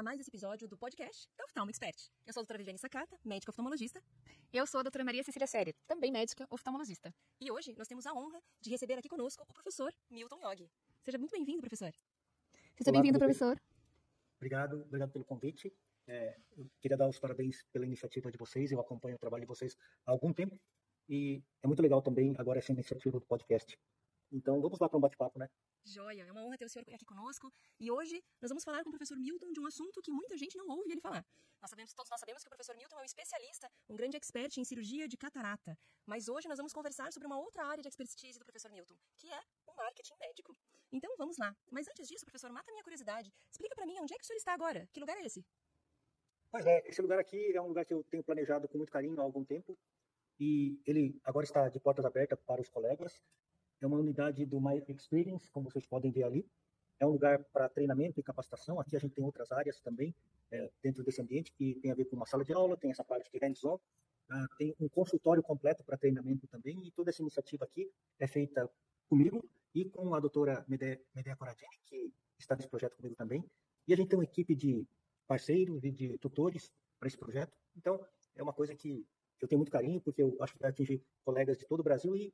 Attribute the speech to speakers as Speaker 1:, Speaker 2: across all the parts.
Speaker 1: a mais esse episódio do podcast da Oftalmo Expert. Eu sou a doutora Viviane Sakata, médica oftalmologista.
Speaker 2: Eu sou a doutora Maria Cecília Série, também médica oftalmologista.
Speaker 1: E hoje nós temos a honra de receber aqui conosco o professor Milton Yogi. Seja muito bem-vindo, professor.
Speaker 2: Seja bem-vindo, professor.
Speaker 3: Obrigado, obrigado pelo convite. É, eu queria dar os parabéns pela iniciativa de vocês. Eu acompanho o trabalho de vocês há algum tempo e é muito legal também agora essa iniciativa do podcast. Então vamos lá para um bate-papo, né?
Speaker 1: Joia, é uma honra ter o senhor aqui conosco. E hoje nós vamos falar com o professor Milton de um assunto que muita gente não ouve ele falar. Nós sabemos, todos nós sabemos que o professor Milton é um especialista, um grande expert em cirurgia de catarata. Mas hoje nós vamos conversar sobre uma outra área de expertise do professor Milton, que é o marketing médico. Então vamos lá. Mas antes disso, professor, mata minha curiosidade. Explica para mim onde é que o senhor está agora? Que lugar é esse?
Speaker 3: Pois é, esse lugar aqui é um lugar que eu tenho planejado com muito carinho há algum tempo. E ele agora está de portas abertas para os colegas. É uma unidade do My Experience, como vocês podem ver ali. É um lugar para treinamento e capacitação. Aqui a gente tem outras áreas também é, dentro desse ambiente que tem a ver com uma sala de aula, tem essa parte de hands-on, uh, tem um consultório completo para treinamento também. E toda essa iniciativa aqui é feita comigo e com a doutora Medea Coradini, que está nesse projeto comigo também. E a gente tem uma equipe de parceiros e de tutores para esse projeto. Então, é uma coisa que eu tenho muito carinho, porque eu acho que vai atingir colegas de todo o Brasil e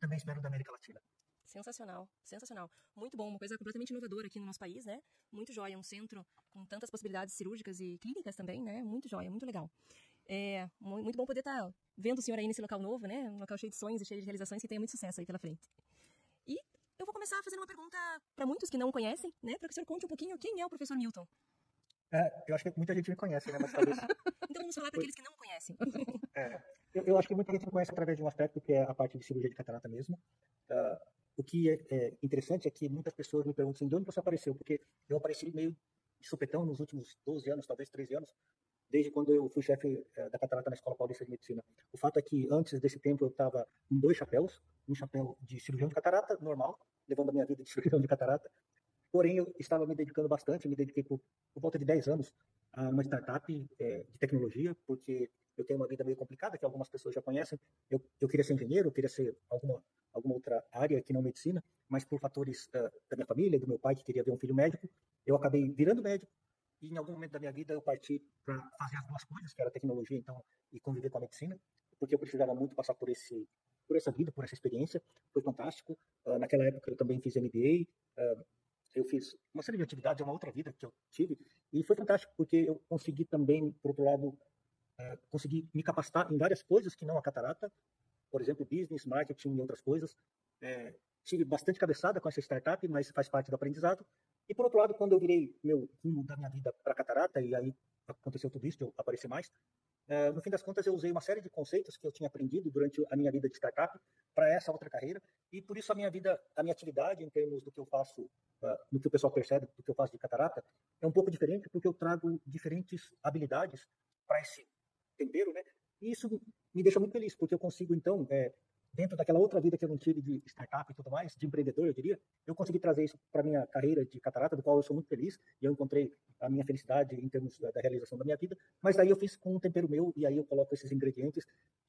Speaker 3: também espero da América Latina.
Speaker 1: Sensacional, sensacional. Muito bom, uma coisa completamente inovadora aqui no nosso país, né? Muito jóia, um centro com tantas possibilidades cirúrgicas e clínicas também, né? Muito jóia, muito legal. É muito bom poder estar tá vendo o senhor aí nesse local novo, né? Um local cheio de sonhos e cheio de realizações que tenha muito sucesso aí pela frente. E eu vou começar fazendo uma pergunta para muitos que não conhecem, né? Para que o senhor conte um pouquinho quem é o professor Milton.
Speaker 3: É, eu acho que muita gente me conhece, né? Mas talvez...
Speaker 1: então vamos falar para aqueles que não conhecem.
Speaker 3: É, eu, eu, acho que muita gente me conhece através de um aspecto que é a parte de cirurgia de catarata mesmo. Uh, o que é, é, interessante é que muitas pessoas me perguntam assim, de onde você apareceu? Porque eu apareci meio de supetão nos últimos 12 anos, talvez 13 anos, desde quando eu fui chefe é, da catarata na Escola Paulista de Medicina. O fato é que antes desse tempo eu estava com dois chapéus, um chapéu de cirurgião de catarata normal, levando a minha vida de cirurgião de catarata, Porém, eu estava me dedicando bastante, me dediquei por, por volta de 10 anos a uma startup é, de tecnologia, porque eu tenho uma vida meio complicada, que algumas pessoas já conhecem. Eu, eu queria ser engenheiro, eu queria ser alguma, alguma outra área que não medicina, mas por fatores uh, da minha família, do meu pai, que queria ver um filho médico, eu acabei virando médico. E em algum momento da minha vida eu parti para fazer as duas coisas, que era tecnologia então e conviver com a medicina, porque eu precisava muito passar por esse por essa vida, por essa experiência. Foi fantástico. Uh, naquela época eu também fiz MBA. Uh, eu fiz uma série de atividades, uma outra vida que eu tive, e foi fantástico, porque eu consegui também, por outro lado, é, consegui me capacitar em várias coisas que não a catarata, por exemplo, business, marketing e outras coisas. É, tive bastante cabeçada com essa startup, mas faz parte do aprendizado. E por outro lado, quando eu virei meu rumo da minha vida para catarata, e aí aconteceu tudo isso, eu apareci mais, é, no fim das contas eu usei uma série de conceitos que eu tinha aprendido durante a minha vida de startup para essa outra carreira, e por isso a minha vida, a minha atividade em termos do que eu faço no que o pessoal percebe do que eu faço de catarata, é um pouco diferente porque eu trago diferentes habilidades para esse tempero, né? E isso me deixa muito feliz, porque eu consigo, então, é, dentro daquela outra vida que eu não tive de startup e tudo mais, de empreendedor, eu diria, eu consegui trazer isso para minha carreira de catarata, do qual eu sou muito feliz, e eu encontrei a minha felicidade em termos da, da realização da minha vida, mas daí eu fiz com um tempero meu, e aí eu coloco esses ingredientes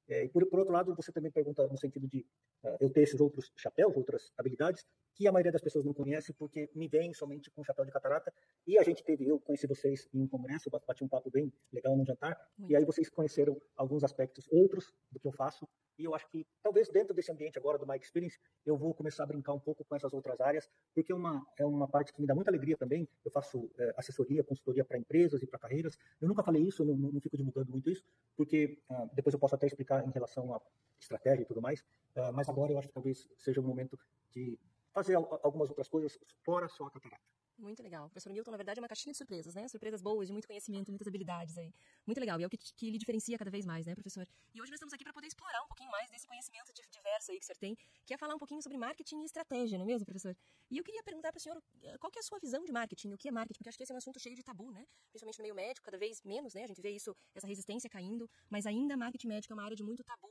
Speaker 3: é, e por, por, outro lado, você também pergunta no sentido de uh, eu ter esses outros chapéus, outras habilidades, que a maioria das pessoas não conhece porque me vem somente com chapéu de catarata. E a gente teve, eu conheci vocês em um congresso, bati um papo bem legal no jantar, Muito. e aí vocês conheceram alguns aspectos outros do que eu faço. E eu acho que talvez dentro desse ambiente agora do My Experience, eu vou começar a brincar um pouco com essas outras áreas, porque é uma, é uma parte que me dá muita alegria também. Eu faço é, assessoria, consultoria para empresas e para carreiras. Eu nunca falei isso, eu não, não, fico divulgando muito isso, porque uh, depois eu posso até explicar em relação à estratégia e tudo mais. Uh, mas agora eu acho que talvez seja o momento de fazer algumas outras coisas fora só a catarata.
Speaker 1: Muito legal. O professor Milton, na verdade, é uma caixinha de surpresas, né? Surpresas boas, de muito conhecimento, muitas habilidades aí. Muito legal. E é o que, que lhe diferencia cada vez mais, né, professor? E hoje nós estamos aqui para poder explorar um pouquinho mais desse conhecimento diverso aí que o senhor tem, que é falar um pouquinho sobre marketing e estratégia, não é mesmo, professor? E eu queria perguntar para o senhor eh, qual que é a sua visão de marketing, o que é marketing? Porque acho que esse é um assunto cheio de tabu, né? Principalmente no meio médico, cada vez menos, né? A gente vê isso, essa resistência caindo, mas ainda marketing médico é uma área de muito tabu.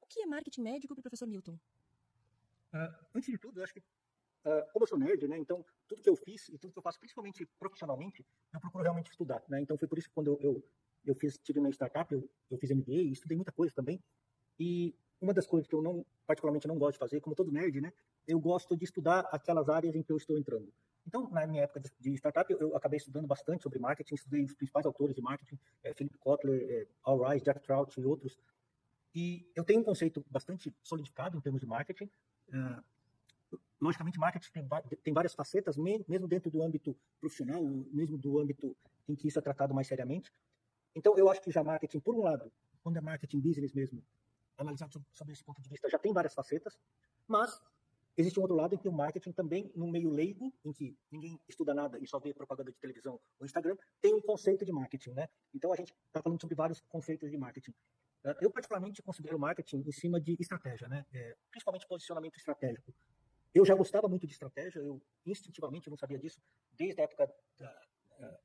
Speaker 1: O que é marketing médico para o professor Milton?
Speaker 3: Uh, antes de tudo, eu acho que Uh, como eu sou nerd, né, então tudo que eu fiz e tudo que eu faço, principalmente profissionalmente, eu procuro realmente estudar, né, então foi por isso que quando eu, eu, eu fiz, tive uma startup, eu, eu fiz MBA e estudei muita coisa também, e uma das coisas que eu não, particularmente não gosto de fazer, como todo nerd, né, eu gosto de estudar aquelas áreas em que eu estou entrando. Então, na minha época de startup, eu, eu acabei estudando bastante sobre marketing, estudei os principais autores de marketing, é, Philip Kotler, é, Al Rise, Jack Trout e outros. E eu tenho um conceito bastante solidificado em termos de marketing. Uh, logicamente, marketing tem, tem, várias facetas, mesmo dentro do âmbito profissional, mesmo do âmbito em que isso é tratado mais seriamente. Então, eu acho que já marketing, por um lado, quando é marketing business mesmo, analisado sobre esse ponto de vista, já tem várias facetas, mas Existe um outro lado em que o marketing também, no meio leigo, em que ninguém estuda nada e só vê propaganda de televisão ou Instagram, tem um conceito de marketing, né? Então a gente está falando sobre vários conceitos de marketing. Eu particularmente considero marketing em cima de estratégia, né? É, principalmente posicionamento estratégico. Eu já gostava muito de estratégia, eu instintivamente não sabia disso desde a época da,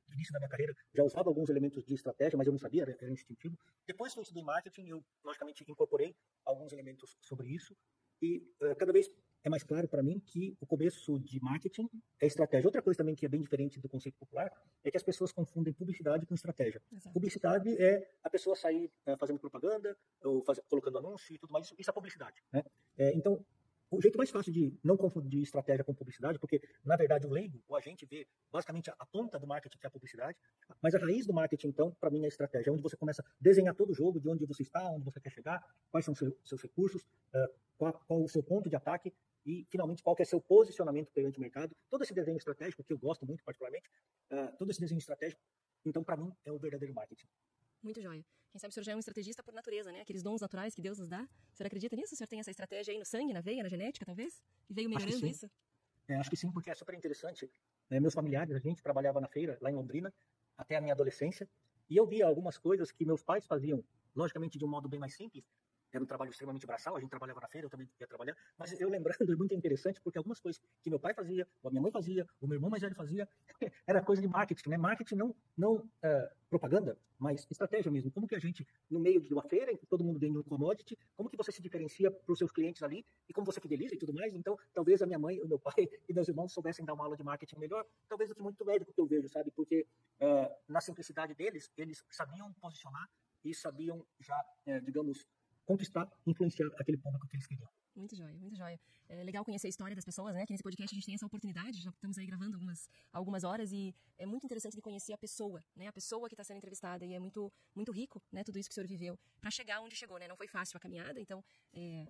Speaker 3: do início da minha carreira, já usava alguns elementos de estratégia, mas eu não sabia, era, era instintivo. Depois que eu estudei marketing, eu logicamente incorporei alguns elementos sobre isso e uh, cada vez é mais claro para mim que o começo de marketing é estratégia. Outra coisa também que é bem diferente do conceito popular é que as pessoas confundem publicidade com estratégia. Exato. Publicidade é a pessoa sair é, fazendo propaganda ou faz, colocando anúncio e tudo mais. Isso, isso é publicidade. Né? É, então, o jeito mais fácil de não confundir estratégia com publicidade, porque, na verdade, o leigo, o agente vê basicamente a ponta do marketing, que é a publicidade, mas a raiz do marketing, então, para mim, é a estratégia, onde você começa a desenhar todo o jogo, de onde você está, onde você quer chegar, quais são seus, seus recursos, uh, qual, qual, o seu ponto de ataque e, finalmente, qual é seu posicionamento perante o mercado. Todo esse desenho estratégico, que eu gosto muito particularmente, uh, todo esse desenho estratégico, então, para mim, é o verdadeiro marketing.
Speaker 1: Muito jóia. Quem sabe o senhor já é um estrategista por natureza, né? Aqueles dons naturais que Deus nos dá. O senhor acredita nisso? O senhor tem essa estratégia aí no sangue, na veia, na genética, talvez? E veio melhorando isso?
Speaker 3: É, acho que sim, porque é super interessante. Né? Meus familiares, a gente trabalhava na feira, lá em Londrina, até a minha adolescência, e eu via algumas coisas que meus pais faziam, logicamente de um modo bem mais simples, era um trabalho extremamente braçal, a gente trabalhava na feira, eu também ia trabalhar, mas eu lembrando é muito interessante porque algumas coisas que meu pai fazia, ou a minha mãe fazia, o meu irmão mais velho fazia, era coisa de marketing, né? Marketing não, não uh, propaganda, mas estratégia mesmo. Como que a gente, no meio de uma feira, em que todo mundo vende um commodity, como que você se diferencia para os seus clientes ali e como você fideliza e tudo mais. Então, talvez a minha mãe, o meu pai e meus irmãos soubessem dar uma aula de marketing melhor, talvez do que muito médico que eu vejo, sabe? Porque uh, na simplicidade deles, eles sabiam posicionar e sabiam já, uh, digamos, conquistar, influenciar aquele público que eles queriam.
Speaker 1: Muito jóia, muito jóia. É legal conhecer a história das pessoas, né? Que nesse podcast a gente tem essa oportunidade, já estamos aí gravando algumas, algumas horas e é muito interessante de conhecer a pessoa, né? A pessoa que está sendo entrevistada e é muito, muito rico, né? Tudo isso que o senhor viveu para chegar onde chegou, né? Não foi fácil a caminhada, então é,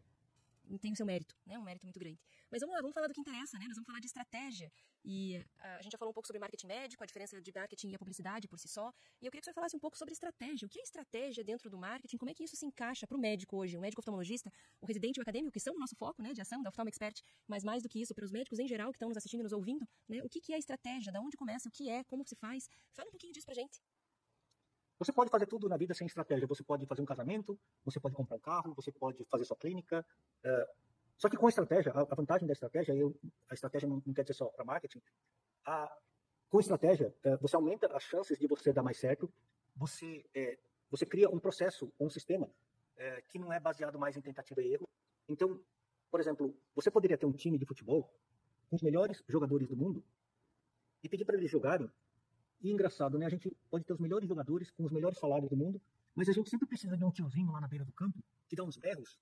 Speaker 1: tem o seu mérito, né? Um mérito muito grande. Mas vamos lá, vamos falar do que interessa, né? Nós vamos falar de estratégia. E ah, a gente já falou um pouco sobre marketing médico, a diferença de marketing e a publicidade por si só. E eu queria que você falasse um pouco sobre estratégia. O que é estratégia dentro do marketing? Como é que isso se encaixa para o médico hoje? O médico oftalmologista, o residente o acadêmico, que são o nosso foco né, de ação da Oftalmo Expert, mas mais do que isso, para os médicos em geral que estão nos assistindo e nos ouvindo, né? O que, que é estratégia? Da onde começa? O que é? Como se faz? Fala um pouquinho disso pra gente.
Speaker 3: Você pode fazer tudo na vida sem estratégia. Você pode fazer um casamento, você pode comprar um carro, você pode fazer sua clínica. Uh, só que com estratégia, a, vantagem da estratégia, eu, a estratégia não, não quer dizer só para marketing, a, com estratégia, é, você aumenta as chances de você dar mais certo, você, é, você cria um processo, um sistema é, que não é baseado mais em tentativa e erro. Então, por exemplo, você poderia ter um time de futebol com os melhores jogadores do mundo e pedir para eles jogarem. E engraçado, né? A gente pode ter os melhores jogadores com os melhores salários do mundo, mas a gente sempre precisa de um tiozinho lá na beira do campo que dá uns berros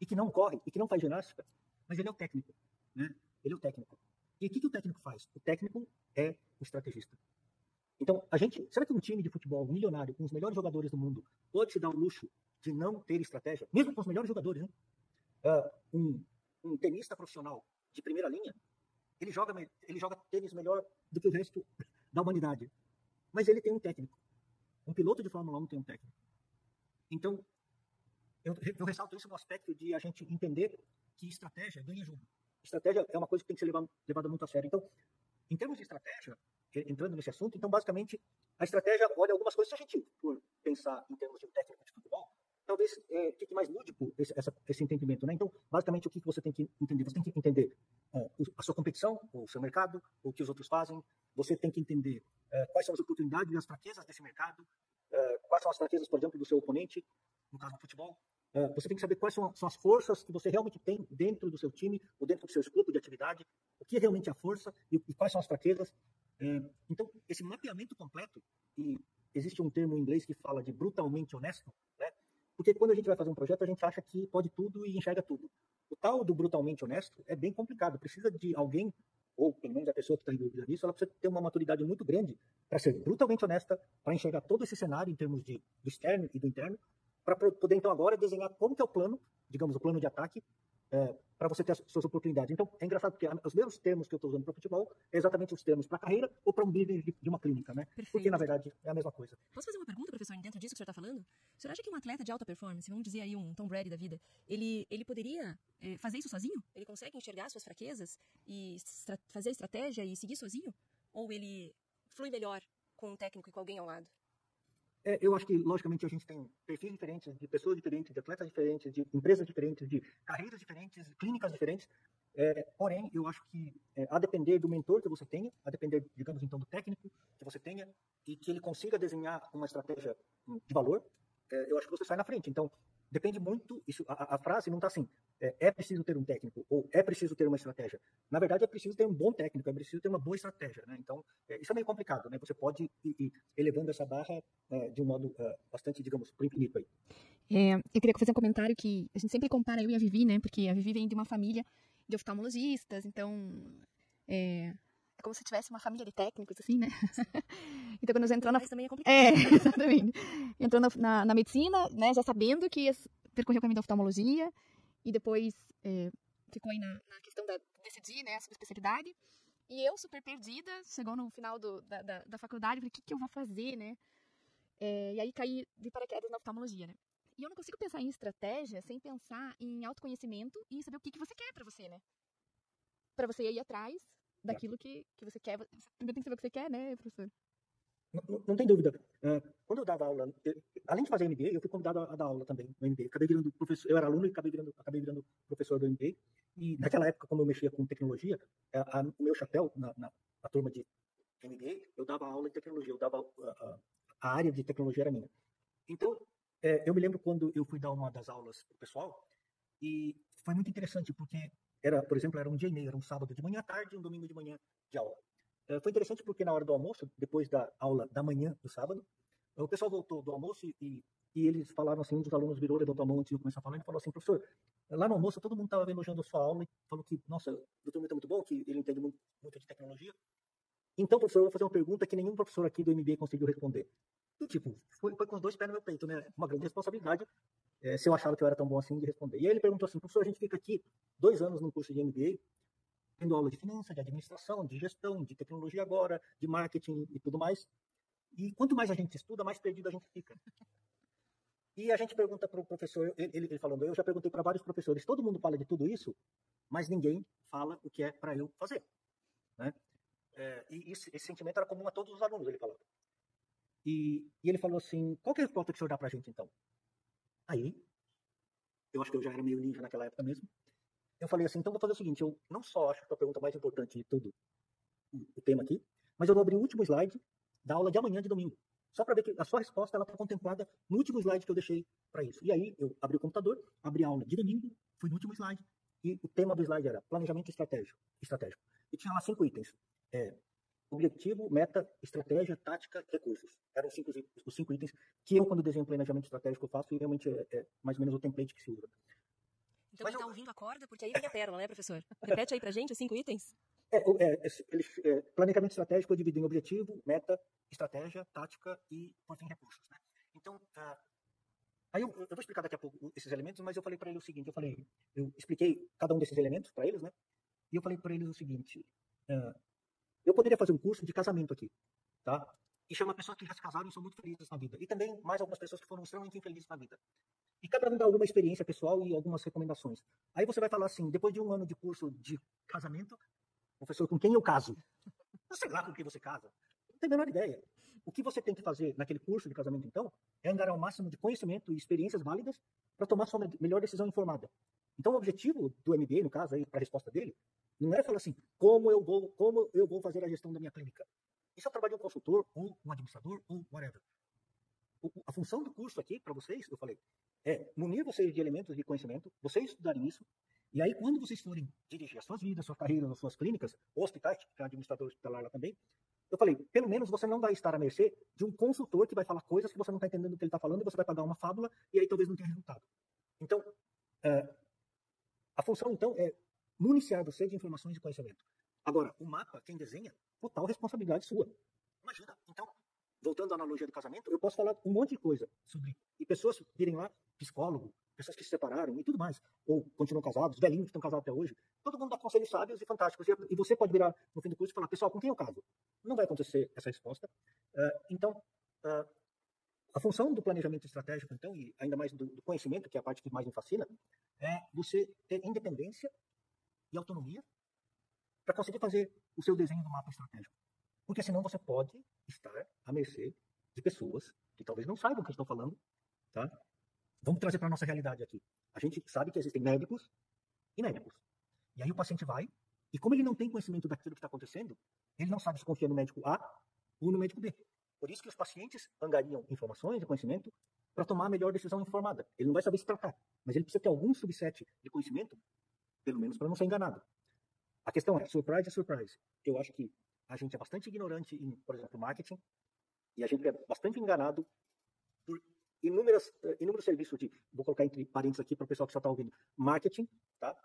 Speaker 3: e que não corre, e que não faz ginástica, mas ele é o técnico, né? Ele é o técnico. E o que, que o técnico faz? O técnico é o estrategista. Então, a gente, será que um time de futebol milionário, com os melhores jogadores do mundo, pode se dar o luxo de não ter estratégia, mesmo com os melhores jogadores, né? Uh, um, um tenista profissional de primeira linha, ele joga, ele joga tênis melhor do que o resto da humanidade. Mas ele tem um técnico. Um piloto de Fórmula 1 tem um técnico. Então, eu, eu ressalto isso no aspecto de a gente entender que estratégia ganha jogo. Estratégia é uma coisa que tem que ser levada, levada muito a sério. Então, em termos de estratégia, entrando nesse assunto, então, basicamente, a estratégia olha algumas coisas. Se a gente for pensar em termos de um técnico de futebol, talvez é, fique mais lúdico esse, essa, esse entendimento. Né? Então, basicamente, o que você tem que entender? Você tem que entender é, a sua competição, o seu mercado, o que os outros fazem. Você tem que entender quais são as oportunidades e as fraquezas desse mercado, é, quais são as fraquezas, por exemplo, do seu oponente, no caso do futebol. É, você tem que saber quais são, as forças que você realmente tem dentro do seu time ou dentro do seu escopo de atividade, o que é realmente a força e, e quais são as fraquezas. É, então, esse mapeamento completo, e existe um termo em inglês que fala de brutalmente honesto, né? porque quando a gente vai fazer um projeto, a gente acha que pode tudo e enxerga tudo. O tal do brutalmente honesto é bem complicado, precisa de alguém ou pelo menos a pessoa que está envolvida nisso, ela precisa ter uma maturidade muito grande para ser brutalmente honesta, para enxergar todo esse cenário em termos de, do externo e do interno, para poder então agora desenhar como que é o plano, digamos, o plano de ataque, é, para você ter as suas oportunidades. Então, é engraçado porque os mesmos termos que eu estou usando para futebol é exatamente os termos para carreira ou para um business de, uma clínica, né?
Speaker 1: Perfeito.
Speaker 3: Porque, na verdade, é a mesma coisa.
Speaker 1: Posso fazer uma pergunta, professor, dentro disso que o senhor está falando? O senhor acha que um atleta de alta performance, vamos dizer aí um Tom Brady da vida, ele, ele poderia é, fazer isso sozinho? Ele consegue enxergar suas fraquezas e fazer estratégia e seguir sozinho? Ou ele flui melhor com um técnico e com alguém ao lado?
Speaker 3: É, eu acho que, logicamente, a gente tem perfis diferentes, de pessoas diferentes, de atletas diferentes, de empresas diferentes, de carreiras diferentes, clínicas diferentes. É, porém, eu acho que, é, a depender do mentor que você tenha, a depender, digamos então, do técnico que você tenha, e que ele consiga desenhar uma estratégia de valor, é, eu acho que você sai na frente. Então, depende muito, isso, a, a frase não está assim, é, é, preciso ter um técnico, ou é preciso ter uma estratégia. Na verdade, é preciso ter um bom técnico, é preciso ter uma boa estratégia. Né? Então, é, isso é meio complicado. Né? Você pode ir, ir elevando essa barra é, de um modo é, bastante, digamos, pro infinito aí.
Speaker 2: É, eu queria fazer um comentário que a gente sempre compara eu e a Vivi, né? Porque a Vivi vem de uma família de oftalmologistas, então é, como se tivesse uma família de técnicos, assim, né? então, quando nós entramos na...
Speaker 1: Mas também é complicado.
Speaker 2: É, exatamente. Entrou na, na, na, medicina, né, já sabendo que ia percorrer o caminho da oftalmologia, e depois é, ficou aí na, na, questão da decidir, né, a subespecialidade. E eu, super perdida, chegou no final do, da, da, da, faculdade, falei, o que, que eu vou fazer, né? É, e aí caí de paraquedas na oftalmologia, né? E eu não consigo pensar em estratégia sem pensar em autoconhecimento e saber o que, que você quer para você, né? Para você ir atrás daquilo que, que você quer. Você primeiro tem que saber o que você quer, né, professor?
Speaker 3: Não, não, tem dúvida. Uh, quando eu dava aula, eu, além de fazer MBA, eu fui convidado a, a, dar aula também no MBA. Acabei virando professor, eu era aluno e acabei virando, acabei virando professor do MBA. E naquela época, como eu mexia com tecnologia, a, a, o meu chapéu na, na, na, turma de MBA, eu dava aula de tecnologia, eu dava a, área de tecnologia era minha. Então, é, eu me lembro quando eu fui dar uma das aulas pro pessoal e foi muito interessante porque era, por exemplo, era um dia e meio, era um sábado de manhã à tarde e um domingo de manhã de aula. Eh, foi interessante porque na hora do almoço, depois da aula da manhã do sábado, o pessoal voltou do almoço e, e eles falaram assim, um dos alunos virou, levantou a mão antes de começar a falar, e falou assim, professor, lá no almoço todo mundo estava elogiando a sua aula e falou que, nossa, o doutor é muito bom, que ele entende muito, muito de tecnologia. Então, professor, eu vou fazer uma pergunta que nenhum professor aqui do MBA conseguiu responder. E, tipo, foi, foi com os dois pés no meu peito, né? Uma grande responsabilidade, é, se eu achava que eu era tão bom assim de responder. E aí ele perguntou assim, professor, a gente fica aqui dois anos no curso de MBA, tendo aula de finança, de administração, de gestão, de tecnologia agora, de marketing e tudo mais. E quanto mais a gente estuda, mais perdido a gente fica. E a gente pergunta para o professor, ele, ele falando, eu já perguntei para vários professores, todo mundo fala de tudo isso, mas ninguém fala o que é para eu fazer. Né? É, e esse, esse, sentimento era comum a todos os alunos, ele falava. E, e ele falou assim, qual é a resposta que o senhor dá para a gente então? Aí, eu acho que eu já era meio ninja naquela época mesmo, eu falei assim, então vou fazer o seguinte, eu não só acho que a pergunta mais importante de tudo o tema aqui, mas eu vou abrir o último slide da aula de amanhã de domingo. Só para ver que a sua resposta ela está contemplada no último slide que eu deixei para isso. E aí eu abri o computador, abri a aula de domingo, fui no último slide, e o tema do slide era planejamento estratégico. estratégico. E tinha lá cinco itens. É, objetivo, meta, estratégia, tática, recursos. Eram cinco, os cinco itens que eu, quando desenho planejamento estratégico, faço e realmente é, é mais ou menos o template que se usa.
Speaker 1: Então Mas quem tá eu... ouvindo acorda, porque aí vem a pérola, né, professor? Repete aí pra gente os cinco itens.
Speaker 3: É, é, ele, é, planejamento estratégico eu divido em objetivo, meta, estratégia, tática e, por fim, recursos. Né? Então, uh, aí eu, eu, vou explicar daqui a pouco esses elementos, mas eu falei para ele o seguinte, eu falei, eu expliquei cada um desses elementos para eles, né? E eu falei para eles o seguinte, uh, eu poderia fazer um curso de casamento aqui, tá? E chamar pessoas que já se casaram e são muito felizes na vida. E também mais algumas pessoas que foram extremamente infelizes na vida. E cada um dá alguma experiência pessoal e algumas recomendações. Aí você vai falar assim, depois de um ano de curso de casamento, professor, com quem eu caso? Eu sei lá com quem você casa. Não tem a menor ideia. O que você tem que fazer naquele curso de casamento, então, é angariar o máximo de conhecimento e experiências válidas para tomar sua melhor decisão informada. Então, o objetivo do MBA, no caso, aí, para a resposta dele, não é falar assim, como eu vou, como eu vou fazer a gestão da minha clínica. Isso é o trabalho de um consultor, ou um administrador, ou whatever. A função do curso aqui, para vocês, eu falei, é munir vocês de elementos de conhecimento, vocês estudarem isso, e aí quando vocês forem dirigir as suas vidas, suas carreiras, as suas clínicas, hospitais, que é administrador hospitalar lá também, eu falei, pelo menos você não vai estar à mercê de um consultor que vai falar coisas que você não está entendendo o que ele está falando, e você vai pagar uma fábula, e aí talvez não tenha resultado. Então, é, a função, então, é municiar você de informações e conhecimento. Agora, o mapa, quem desenha, total responsabilidade sua. Imagina, então, voltando à analogia do casamento, eu posso falar um monte de coisa sobre. E pessoas virem lá, psicólogo, pessoas que se separaram e tudo mais, ou continuam casados, velhinhos que estão casados até hoje, todo mundo dá conselhos sábios e fantásticos. E, você pode virar no fim do curso e falar, pessoal, com quem eu caso? Não vai acontecer essa resposta. Uh, então, uh, a função do planejamento estratégico, então, e ainda mais do, do conhecimento, que é a parte que mais me fascina, é você ter independência e autonomia para conseguir fazer o seu desenho do mapa estratégico. Porque senão você pode estar à mercê de pessoas que talvez não saibam o que estão falando, tá? Vamos trazer para a nossa realidade aqui. A gente sabe que existem médicos e médicos. E aí o paciente vai, e como ele não tem conhecimento daquilo que está acontecendo, ele não sabe se confia no médico A ou no médico B. Por isso que os pacientes angariam informações e conhecimento para tomar a melhor decisão informada. Ele não vai saber se tratar, mas ele precisa ter algum subset de conhecimento, pelo menos para não ser enganado. A questão é, surprise é surprise. Eu acho que a gente é bastante ignorante em, por exemplo, marketing, e a gente é bastante enganado por inúmeras, eh, inúmeros serviços de, vou colocar entre parênteses aqui para o pessoal que só está ouvindo, marketing, tá?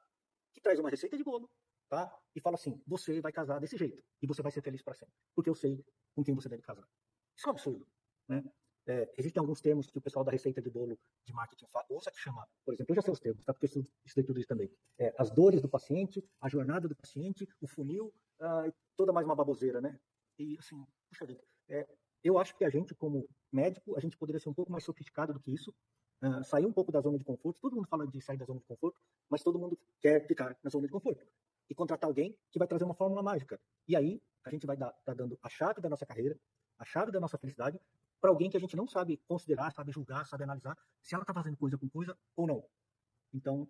Speaker 3: que traz uma receita de bolo, tá? e fala assim, você vai casar desse jeito, e você vai ser feliz para sempre, porque eu sei com quem você deve casar. Isso é um absurdo. Né? É, existem alguns termos que o pessoal da receita de bolo de marketing fala, ouça que chama, por exemplo, eu já sei os termos, tá? porque eu estudei tudo isso também. É, as dores do paciente, a jornada do paciente, o funil, uh, toda mais uma baboseira, né? E assim, puxa vida, é, eu acho que a gente, como médico, a gente poderia ser um pouco mais sofisticado do que isso, uh, sair um pouco da zona de conforto. Todo mundo fala de sair da zona de conforto, mas todo mundo quer ficar na zona de conforto. E contratar alguém que vai trazer uma fórmula mágica. E aí, a gente vai dar tá dando a chave da nossa carreira, a chave da nossa felicidade, para alguém que a gente não sabe considerar, sabe julgar, sabe analisar se ela está fazendo coisa com coisa ou não. Então,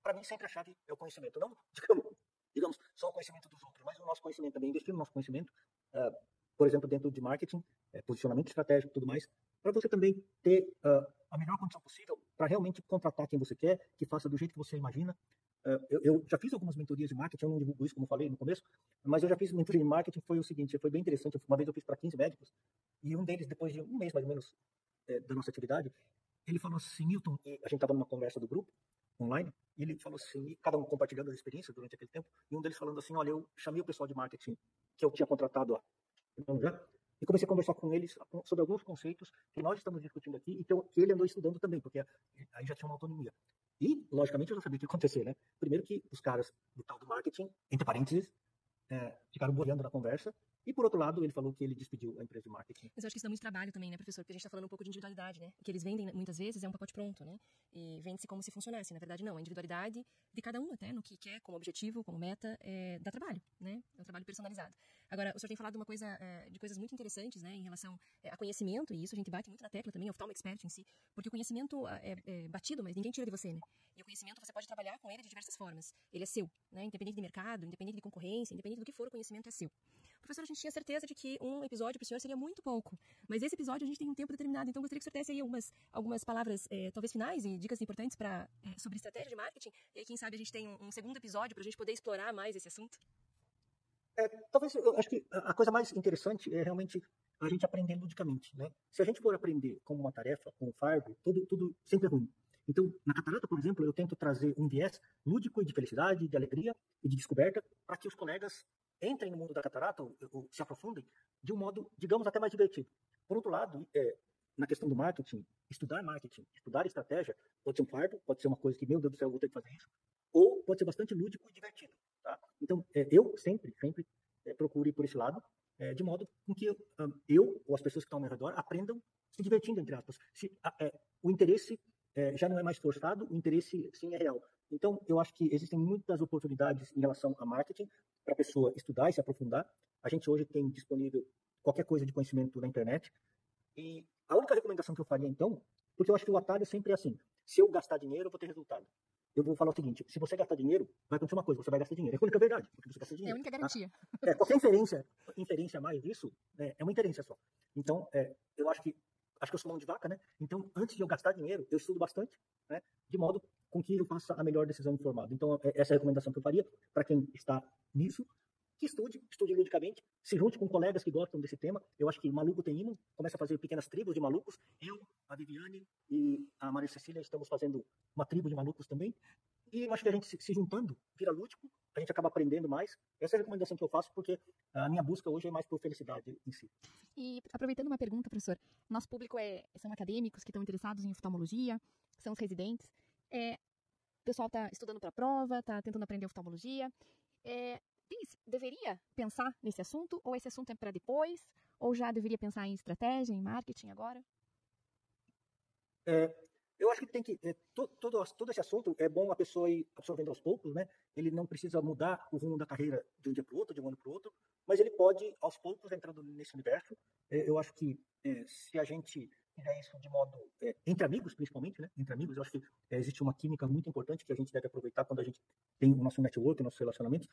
Speaker 3: para mim, sempre a chave é o conhecimento. Não, digamos, digamos, só o conhecimento dos outros, mas o nosso conhecimento também, investir no nosso conhecimento, uh, por exemplo, dentro de marketing, é, posicionamento estratégico e tudo mais, para você também ter uh, a melhor condição possível para realmente contratar quem você quer, que faça do jeito que você imagina. Uh, eu, eu, já fiz algumas mentorias de marketing, eu não divulgo isso, como falei no começo, mas eu já fiz mentoria de marketing, foi o seguinte, foi bem interessante, uma vez eu fiz para 15 médicos, e um deles, depois de um mês mais ou menos é, da nossa atividade, ele falou assim, Milton, e a gente estava numa conversa do grupo, online, e ele falou assim, cada um compartilhando as experiências durante aquele tempo, e um deles falando assim, olha, eu chamei o pessoal de marketing que eu tinha contratado há já, e comecei a conversar com eles sobre alguns conceitos que nós estamos discutindo aqui e que, que ele andou estudando também, porque aí já tinha uma autonomia. E, logicamente, eu já sabia o que ia acontecer, né? Primeiro que os caras do tal do marketing, entre parênteses, é, ficaram boiando na conversa, e por outro lado, ele falou que ele despediu a empresa de marketing.
Speaker 1: Mas eu acho que isso dá muito trabalho também, né, professor? Porque a gente está falando um pouco de individualidade, né? O que eles vendem muitas vezes é um pacote pronto, né? E vende-se como se funcionasse. Na verdade, não. A individualidade de cada um, até no que quer, como objetivo, como meta, é, dá trabalho, né? É um trabalho personalizado. Agora, o senhor tem falado de uma coisa, é, de coisas muito interessantes, né, em relação é, a conhecimento, e isso a gente bate muito na tecla também, oftalmo expert em si, porque o conhecimento é, é, batido, mas ninguém tira de você, né? E o conhecimento você pode trabalhar com ele de diversas formas. Ele é seu, né? Independente de mercado, independente de concorrência, independente do que for, o conhecimento é seu. Professor, a gente tinha certeza de que um episódio para o senhor seria muito pouco, mas esse episódio a gente tem um tempo determinado, então gostaria que o senhor desse aí algumas, algumas palavras, é, talvez finais e dicas importantes para é, sobre estratégia de marketing, e aí quem sabe a gente tem um, um segundo episódio para a gente poder explorar mais esse assunto.
Speaker 3: É, talvez eu acho que a coisa mais interessante é realmente a gente aprender ludicamente, né? Se a gente for aprender como uma tarefa, como um fardo, tudo, tudo sempre é ruim. Então, na catarata, por exemplo, eu tento trazer um viés lúdico de felicidade, de alegria e de descoberta para que os colegas entrem no mundo da catarata ou, ou, se aprofundem de um modo, digamos, até mais divertido. Por outro lado, é, na questão do marketing, estudar marketing, estudar estratégia, pode ser um fardo, pode ser uma coisa que, meu Deus do céu, eu vou ter que fazer isso, ou pode ser bastante lúdico e divertido. Tá? Então, é, eu sempre, sempre é, procuro por esse lado, é, de modo com que eu ou as pessoas que estão ao meu redor aprendam se divertindo, entre aspas. Se, é, o interesse é, já não é mais forçado, o interesse sim é real. Então, eu acho que existem muitas oportunidades em relação a marketing para a pessoa estudar e se aprofundar. A gente hoje tem disponível qualquer coisa de conhecimento na internet. E a única recomendação que eu faria, então, porque eu acho que o atalho sempre é assim: se eu gastar dinheiro, eu vou ter resultado eu vou falar o seguinte: se você gastar dinheiro, vai acontecer uma coisa, você vai gastar dinheiro. É a única verdade, porque você gasta dinheiro.
Speaker 2: É a única garantia.
Speaker 3: Tá? É, qualquer inferência, inferência mais disso, é, é uma inferência só. Então, é, eu acho que acho que eu sou mão de vaca, né? Então, antes de eu gastar dinheiro, eu estudo bastante, né? De modo com que eu faça a melhor decisão informada. Então, é, essa é a recomendação que eu faria para quem está nisso, que estude, estude ludicamente, se junte com colegas que gostam desse tema. Eu acho que maluco tem imã, começa a fazer pequenas tribos de malucos. Eu, a Viviane e a Maria Cecília estamos fazendo uma tribo de malucos também. e eu acho que a gente se juntando vira lúdico, a gente acaba aprendendo mais. Essa é a recomendação que eu faço, porque a minha busca hoje é mais por felicidade em si.
Speaker 2: E aproveitando uma pergunta, professor, nosso público é, são acadêmicos que estão interessados em oftalmologia, são os residentes. É, o pessoal está estudando para a prova, está tentando aprender oftalmologia. É, tem, deveria pensar nesse assunto, ou esse assunto é para depois, ou já deveria pensar em estratégia, em marketing agora?
Speaker 3: É, eu acho que tem que. É, todo, todo, todo esse assunto é bom a pessoa ir absorvendo aos poucos, né? Ele não precisa mudar o rumo da carreira de um dia para o outro, de um ano para o outro, mas ele pode, aos poucos, entrando nesse universo. É, eu acho que é, se a gente fizer isso de modo. É, entre amigos, principalmente, né? Entre amigos, eu acho que é, existe uma química muito importante que a gente deve aproveitar quando a gente tem o nosso network, nossos relacionamentos.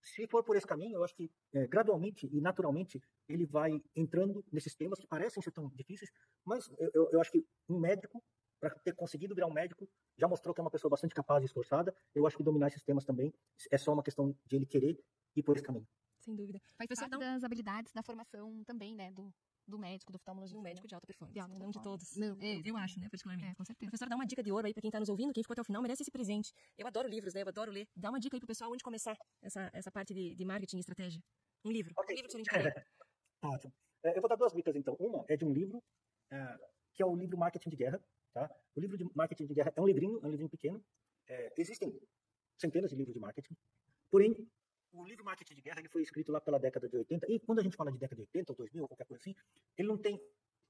Speaker 3: Se for por esse caminho, eu acho que é, gradualmente e naturalmente ele vai entrando nesses temas que parecem ser tão difíceis, mas eu, eu, eu acho que um médico para ter conseguido virar um médico, já mostrou que é uma pessoa bastante capaz e esforçada. Eu acho que dominar esses temas também é só uma questão de ele querer ir por esse caminho.
Speaker 1: Sem dúvida.
Speaker 2: Faz parte então... das habilidades da formação também, né, do, do médico, do oftalmologista.
Speaker 1: Um médico de alta performance.
Speaker 2: De alta
Speaker 1: não de todos.
Speaker 2: Não,
Speaker 1: é, eu acho, né, particularmente.
Speaker 2: É, com certeza.
Speaker 1: Professor, dá uma dica de ouro aí para quem está nos ouvindo, quem ficou até o final merece esse presente. Eu adoro livros, né, eu adoro ler. Dá uma dica aí pro pessoal onde começar essa, essa parte de, de marketing e estratégia. Um livro.
Speaker 3: Okay.
Speaker 1: Um livro que você indicaria.
Speaker 3: Ótimo. É, eu vou dar duas dicas, então. Uma é de um livro, é, que é o livro Marketing de Guerra, Tá? O livro de marketing de guerra é um livrinho, é um livrinho pequeno. É, existem centenas de livros de marketing. Porém, o livro Marketing de Guerra ele foi escrito lá pela década de 80. E quando a gente fala de década de 80 ou 2000 ou qualquer coisa assim, ele não tem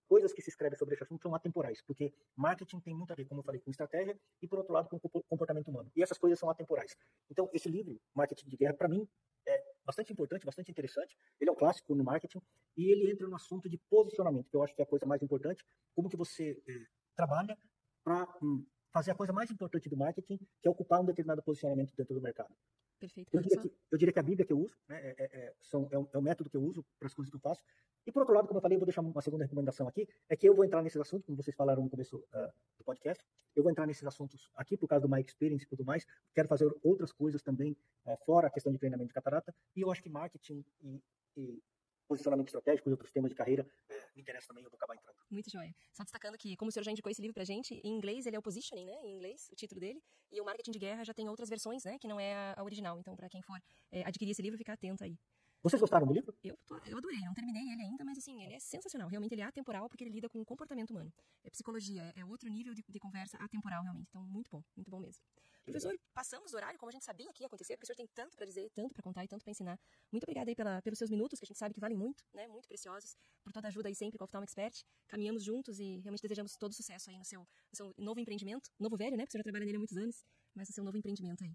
Speaker 3: coisas que se escrevem sobre esse assunto são atemporais, porque marketing tem muito a ver, como eu falei, com estratégia e, por outro lado, com comportamento humano. E essas coisas são atemporais. Então, esse livro, Marketing de Guerra, para mim, é bastante importante, bastante interessante. Ele é um clássico no marketing e ele entra no assunto de posicionamento, que eu acho que é a coisa mais importante. Como que você eh, trabalha para hum, fazer a coisa mais importante do marketing, que é ocupar um determinado posicionamento dentro do mercado.
Speaker 1: Perfeito.
Speaker 3: Eu diria, que, eu diria que a Bíblia que eu uso, né, é, é, são, é, um, é um método que eu uso para as coisas que eu faço. E por outro lado, como eu falei, eu vou deixar uma segunda recomendação aqui, é que eu vou entrar nesses assuntos, como vocês falaram no começo uh, do podcast, eu vou entrar nesses assuntos aqui por causa do My Experience e tudo mais, quero fazer outras coisas também, uh, fora a questão de treinamento de catarata, e eu acho que marketing e, e posicionamento estratégico e outros temas de carreira é, me interessa também, eu vou acabar entrando.
Speaker 1: Muito joia. Só destacando que, como o senhor já indicou esse livro pra gente, em inglês ele é o Positioning, né? Em inglês, o título dele. E o Marketing de Guerra já tem outras versões, né? Que não é a original. Então, para quem for é, adquirir esse livro, fica atento aí.
Speaker 3: Vocês gostaram do livro?
Speaker 1: Eu, tô, eu adorei, não terminei ele ainda, mas assim, ele é sensacional. Realmente ele é atemporal porque ele lida com o comportamento humano. É psicologia, é, é outro nível de, de, conversa atemporal, realmente. Então, muito bom, muito bom mesmo. Professor, passamos do horário, como a gente sabia que ia acontecer, porque o senhor tem tanto para dizer, tanto para contar e tanto para ensinar. Muito obrigada aí pela, pelos seus minutos, que a gente sabe que valem muito, né? Muito preciosos, por toda a ajuda aí sempre com o Oftalmo Expert. Caminhamos juntos e realmente desejamos todo sucesso aí no seu, no seu novo empreendimento. Novo velho, né? Porque o senhor já trabalha nele há muitos anos, mas no seu novo empreendimento aí.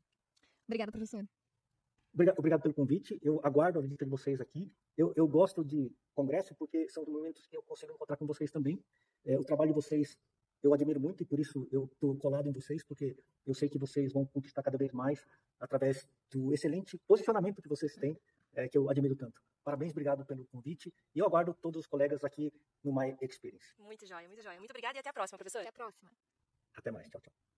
Speaker 2: Obrigada, professor.
Speaker 3: Obrigado, obrigado pelo convite. Eu aguardo a visita de vocês aqui. Eu, eu gosto de congresso porque são momentos que eu consigo encontrar com vocês também. É, o trabalho de vocês eu admiro muito e por isso eu estou colado em vocês, porque eu sei que vocês vão conquistar cada vez mais através do excelente posicionamento que vocês têm, é, que eu admiro tanto. Parabéns, obrigado pelo convite e eu aguardo todos os colegas aqui no My Experience.
Speaker 1: Muito jóia, muito jóia. Muito obrigada e até a próxima, professor.
Speaker 2: Até a próxima.
Speaker 3: Até mais, tchau, tchau.